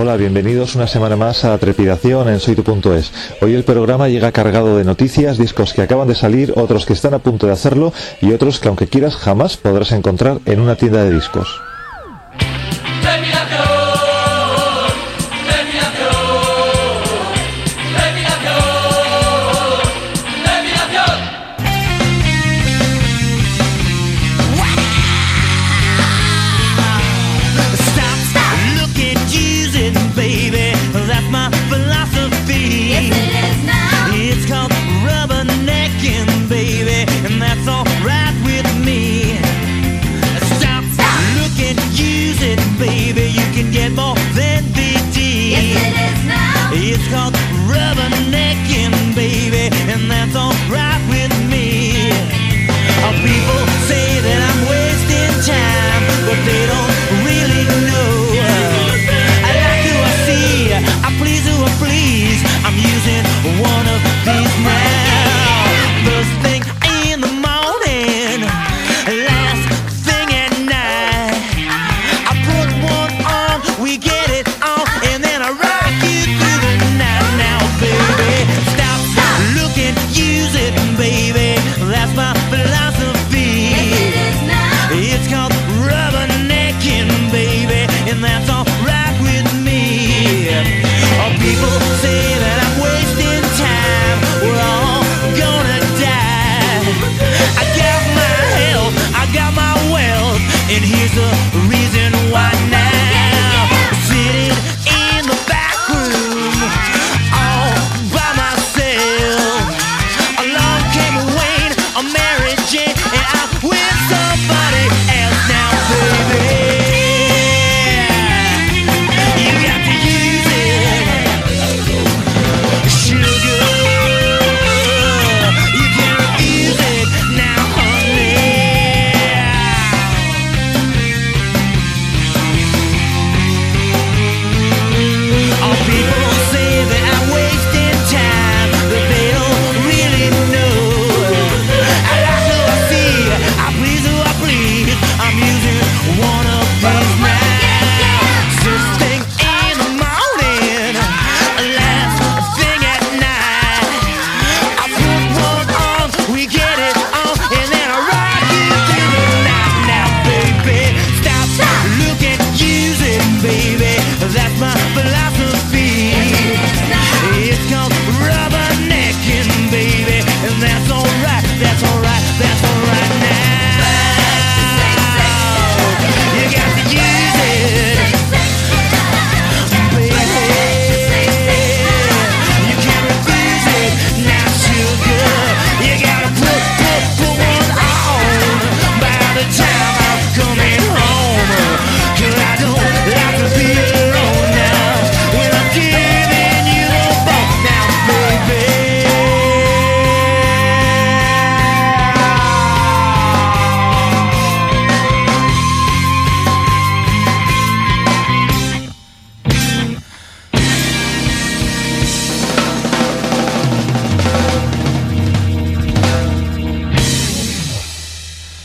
Hola, bienvenidos una semana más a Trepidación en soytu.es. Hoy el programa llega cargado de noticias, discos que acaban de salir, otros que están a punto de hacerlo y otros que aunque quieras jamás podrás encontrar en una tienda de discos.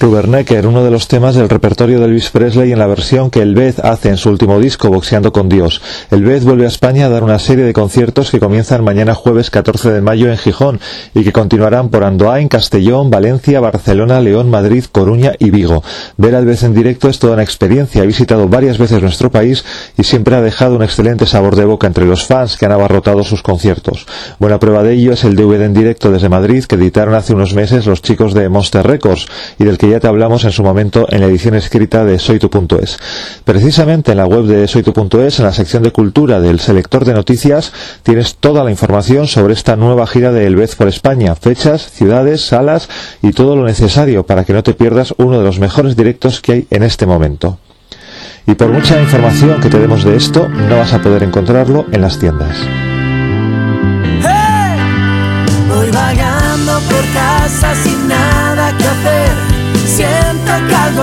Rubernecker, uno de los temas del repertorio de Elvis Presley en la versión que Elvez hace en su último disco, Boxeando con Dios. Elvez vuelve a España a dar una serie de conciertos que comienzan mañana jueves 14 de mayo en Gijón y que continuarán por Andoain, Castellón, Valencia, Barcelona, León, Madrid, Coruña y Vigo. Ver a Elvez en directo es toda una experiencia. Ha visitado varias veces nuestro país y siempre ha dejado un excelente sabor de boca entre los fans que han abarrotado sus conciertos. Buena prueba de ello es el DVD en directo desde Madrid que editaron hace unos meses los chicos de Monster Records y del que ya te hablamos en su momento en la edición escrita de soytu.es. Precisamente en la web de soytu.es, en la sección de cultura del selector de noticias, tienes toda la información sobre esta nueva gira de Elvez por España, fechas, ciudades, salas y todo lo necesario para que no te pierdas uno de los mejores directos que hay en este momento. Y por mucha información que te demos de esto, no vas a poder encontrarlo en las tiendas.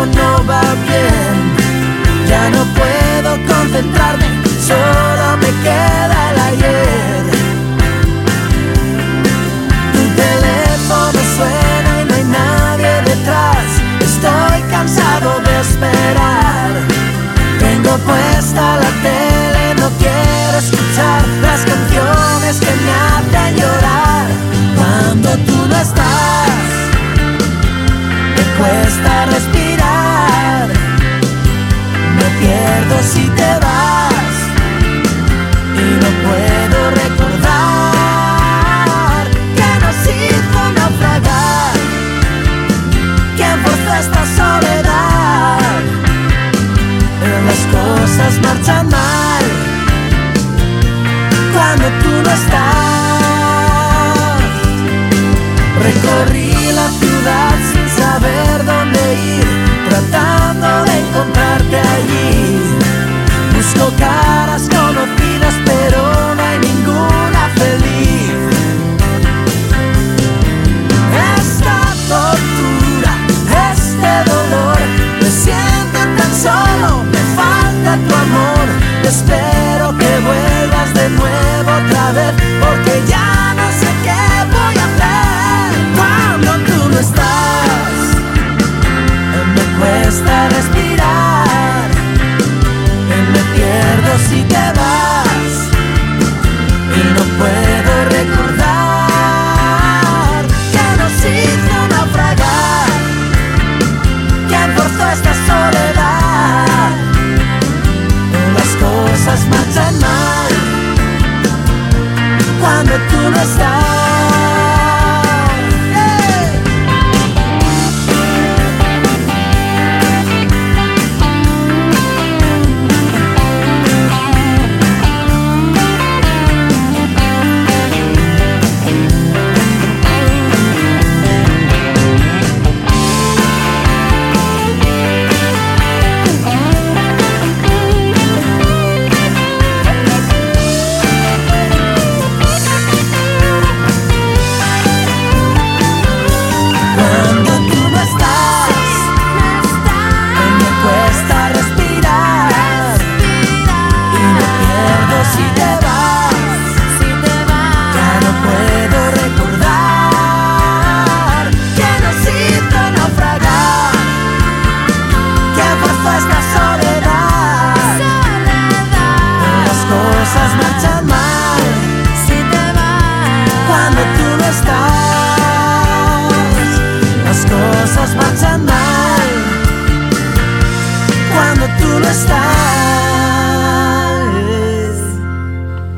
No va bien. Ya no puedo concentrarme, solo me queda el ayer. Tu teléfono suena y no hay nadie detrás. Estoy cansado de esperar. Tengo puesta la tele, no quiero escuchar las canciones que me hacen llorar. Cuando tú no estás, me cuesta respirar.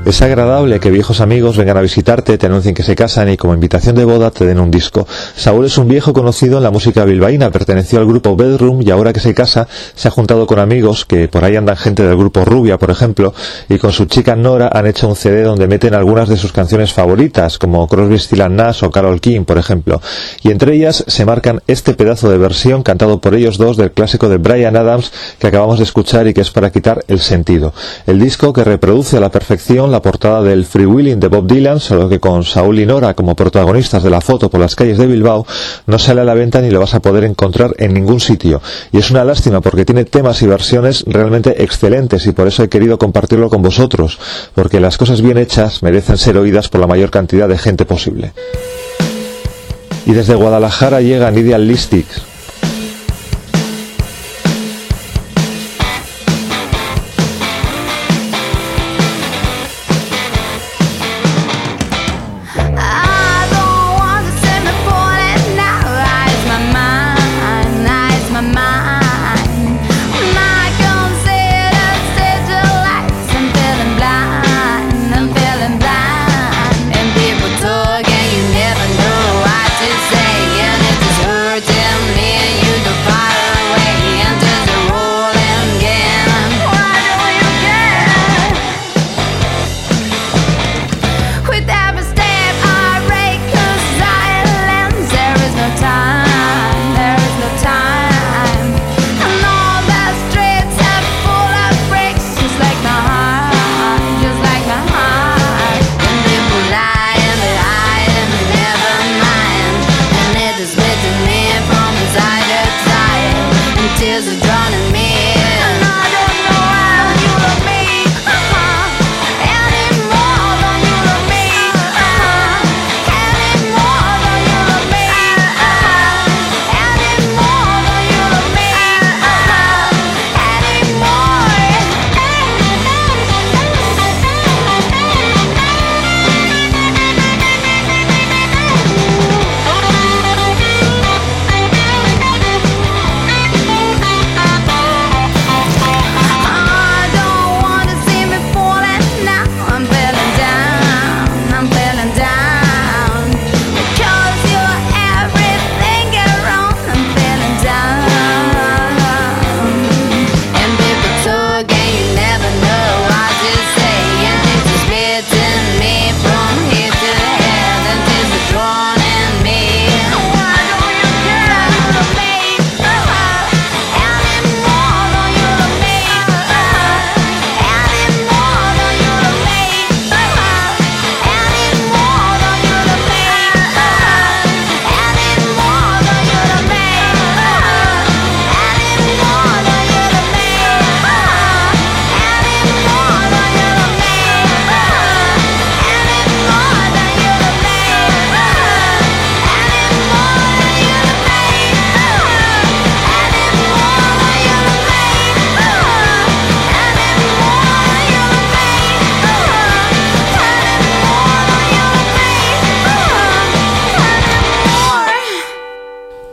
Es agradable que viejos amigos vengan a visitarte, te anuncien que se casan y como invitación de boda te den un disco. Saúl es un viejo conocido en la música bilbaína, perteneció al grupo Bedroom y ahora que se casa se ha juntado con amigos, que por ahí andan gente del grupo Rubia, por ejemplo, y con su chica Nora han hecho un CD donde meten algunas de sus canciones favoritas, como Crosby, Still Nash o Carol King, por ejemplo. Y entre ellas se marcan este pedazo de versión cantado por ellos dos del clásico de Brian Adams que acabamos de escuchar y que es para quitar el sentido. El disco que reproduce a la perfección portada del Free Willing de Bob Dylan, solo que con Saúl y Nora como protagonistas de la foto por las calles de Bilbao, no sale a la venta ni lo vas a poder encontrar en ningún sitio. Y es una lástima porque tiene temas y versiones realmente excelentes y por eso he querido compartirlo con vosotros, porque las cosas bien hechas merecen ser oídas por la mayor cantidad de gente posible. Y desde Guadalajara llegan Idealistics, I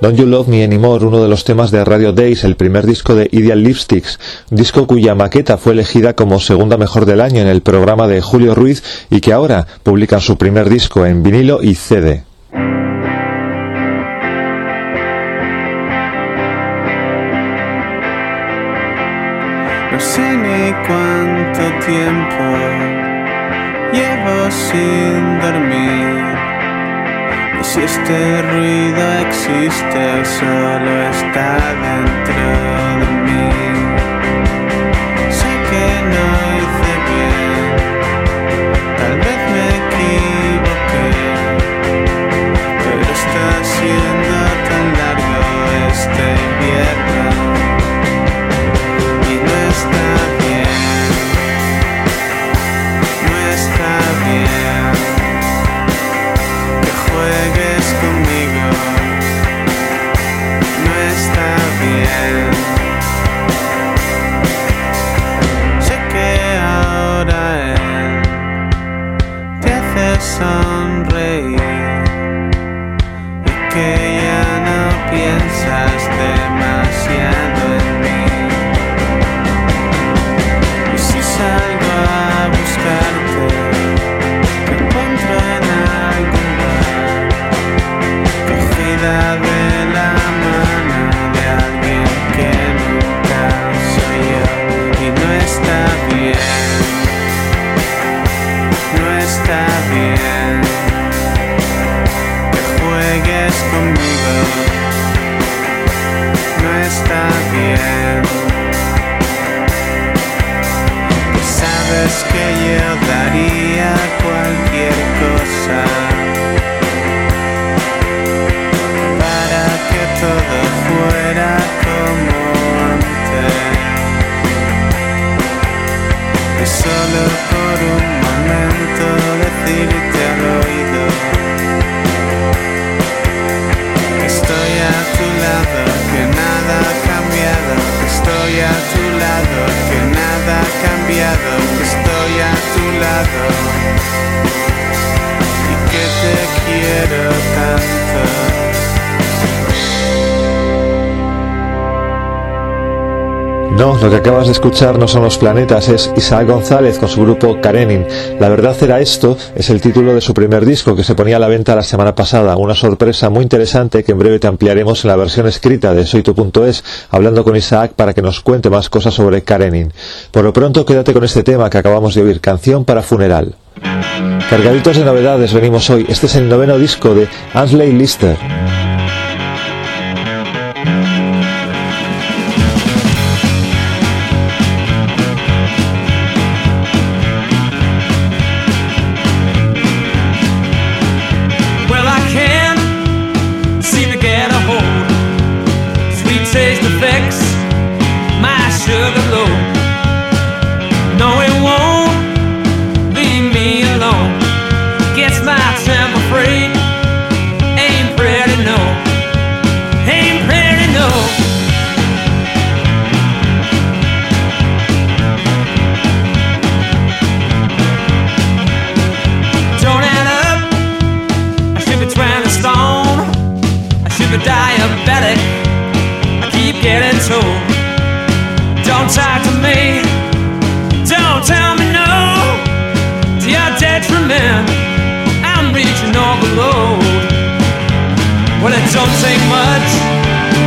Don't You Love Me Anymore, uno de los temas de Radio Days, el primer disco de Ideal Lipsticks, disco cuya maqueta fue elegida como segunda mejor del año en el programa de Julio Ruiz y que ahora publican su primer disco en vinilo y CD. No sé ni cuánto tiempo llevo sin dormir. Si este ruido existe solo está dentro de mí. No, lo que acabas de escuchar no son los planetas, es Isaac González con su grupo Karenin. La verdad era esto, es el título de su primer disco que se ponía a la venta la semana pasada. Una sorpresa muy interesante que en breve te ampliaremos en la versión escrita de soytu.es, hablando con Isaac para que nos cuente más cosas sobre Karenin. Por lo pronto, quédate con este tema que acabamos de oír, Canción para Funeral. Cargaditos de novedades venimos hoy. Este es el noveno disco de Ansley Lister. Don't talk to me. Don't tell me no. To your detriment. I'm reaching overload. Well, it don't take much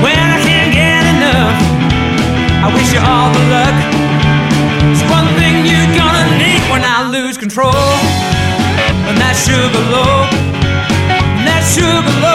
when I can't get enough. I wish you all the luck. It's one thing you're gonna need when I lose control. And that sugar low, and that sugar low,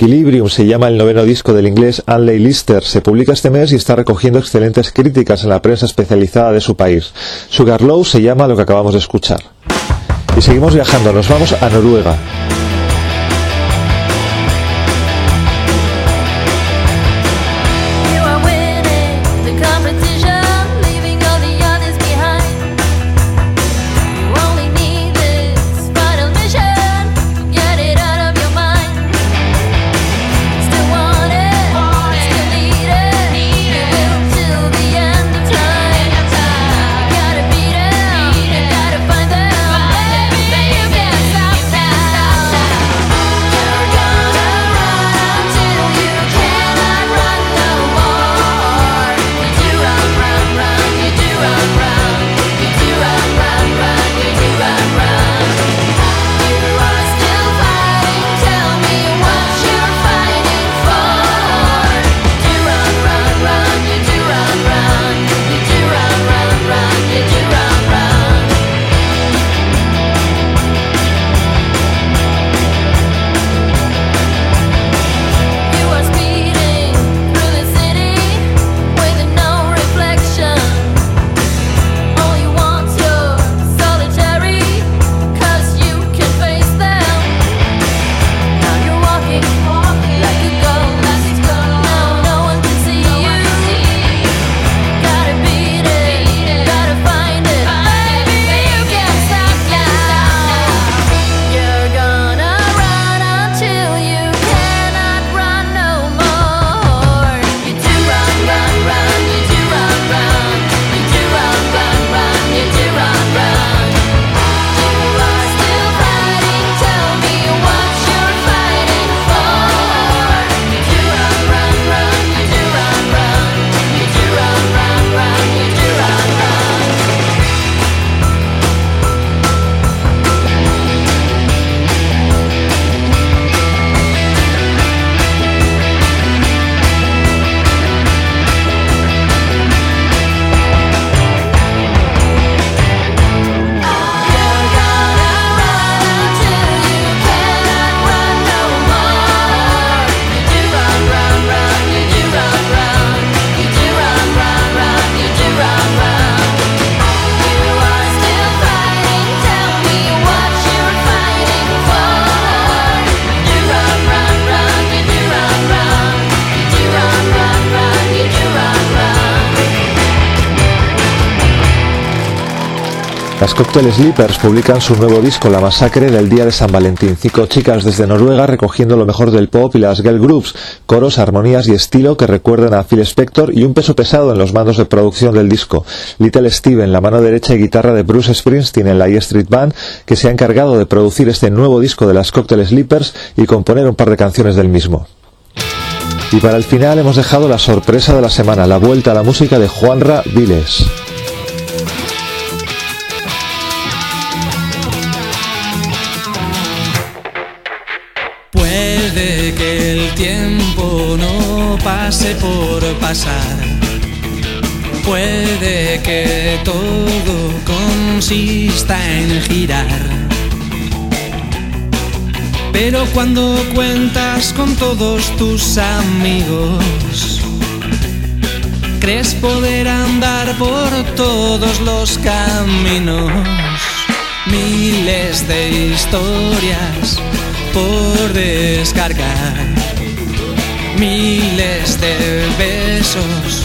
Equilibrium se llama el noveno disco del inglés Anley Lister. Se publica este mes y está recogiendo excelentes críticas en la prensa especializada de su país. Sugarlow se llama lo que acabamos de escuchar. Y seguimos viajando, nos vamos a Noruega. Las Cocktail Sleepers publican su nuevo disco La Masacre del Día de San Valentín. Cinco chicas desde Noruega recogiendo lo mejor del pop y las girl groups, coros, armonías y estilo que recuerdan a Phil Spector y un peso pesado en los mandos de producción del disco. Little Steven, la mano derecha y guitarra de Bruce Springsteen en la E Street Band, que se ha encargado de producir este nuevo disco de las Cocktail Sleepers y componer un par de canciones del mismo. Y para el final hemos dejado la sorpresa de la semana, la vuelta a la música de Juanra Viles. Puede que el tiempo no pase por pasar. Puede que todo consista en girar. Pero cuando cuentas con todos tus amigos, crees poder andar por todos los caminos. Miles de historias por descargar, miles de besos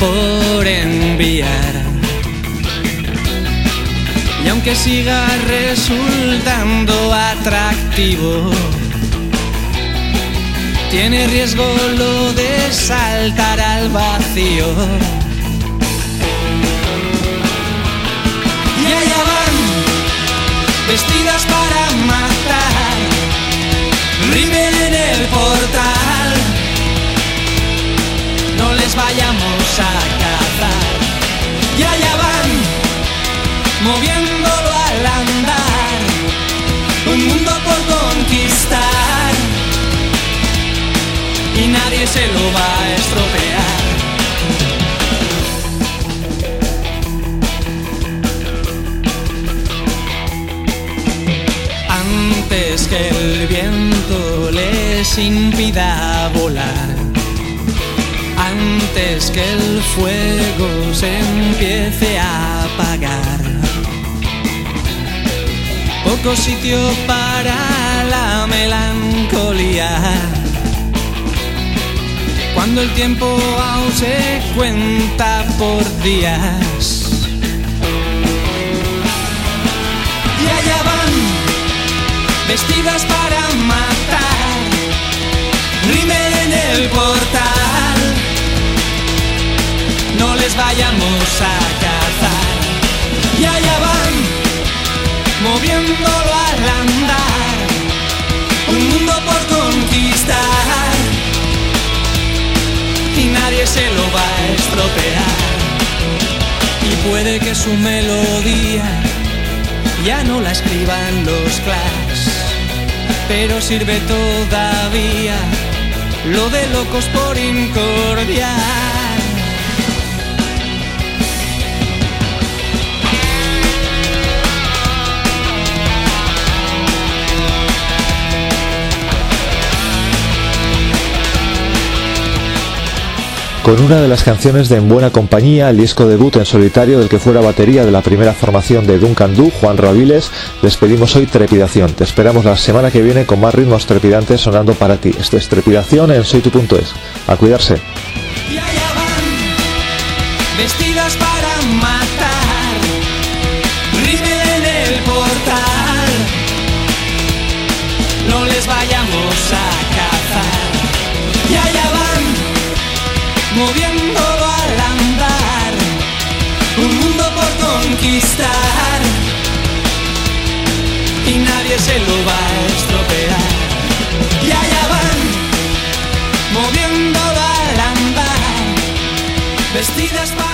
por enviar. Y aunque siga resultando atractivo, tiene riesgo lo de saltar al vacío. Vayamos a cazar. Y allá van, moviéndolo al andar, un mundo por conquistar y nadie se lo va a estropear. Antes que el viento les impida volar. Antes que el fuego se empiece a apagar. Poco sitio para la melancolía. Cuando el tiempo aún se cuenta por días. Y allá van, vestidas para matar. Rímel en el portal. No les vayamos a cazar. Y allá van, moviéndolo al andar. Un mundo por conquistar. Y nadie se lo va a estropear. Y puede que su melodía ya no la escriban los Clash, pero sirve todavía lo de locos por incordiar. Con una de las canciones de En Buena Compañía, el disco debut en solitario del que fuera batería de la primera formación de Duncan Du, Juan Raviles, despedimos hoy Trepidación. Te esperamos la semana que viene con más ritmos trepidantes sonando para ti. Esto es Trepidación en soytu.es. A cuidarse. Y allá van, vestidas para matar, en el portal. No les vayamos a conquistar. Y nadie se lo va a estropear. Y allá van, moviéndolo al andar, vestidas para.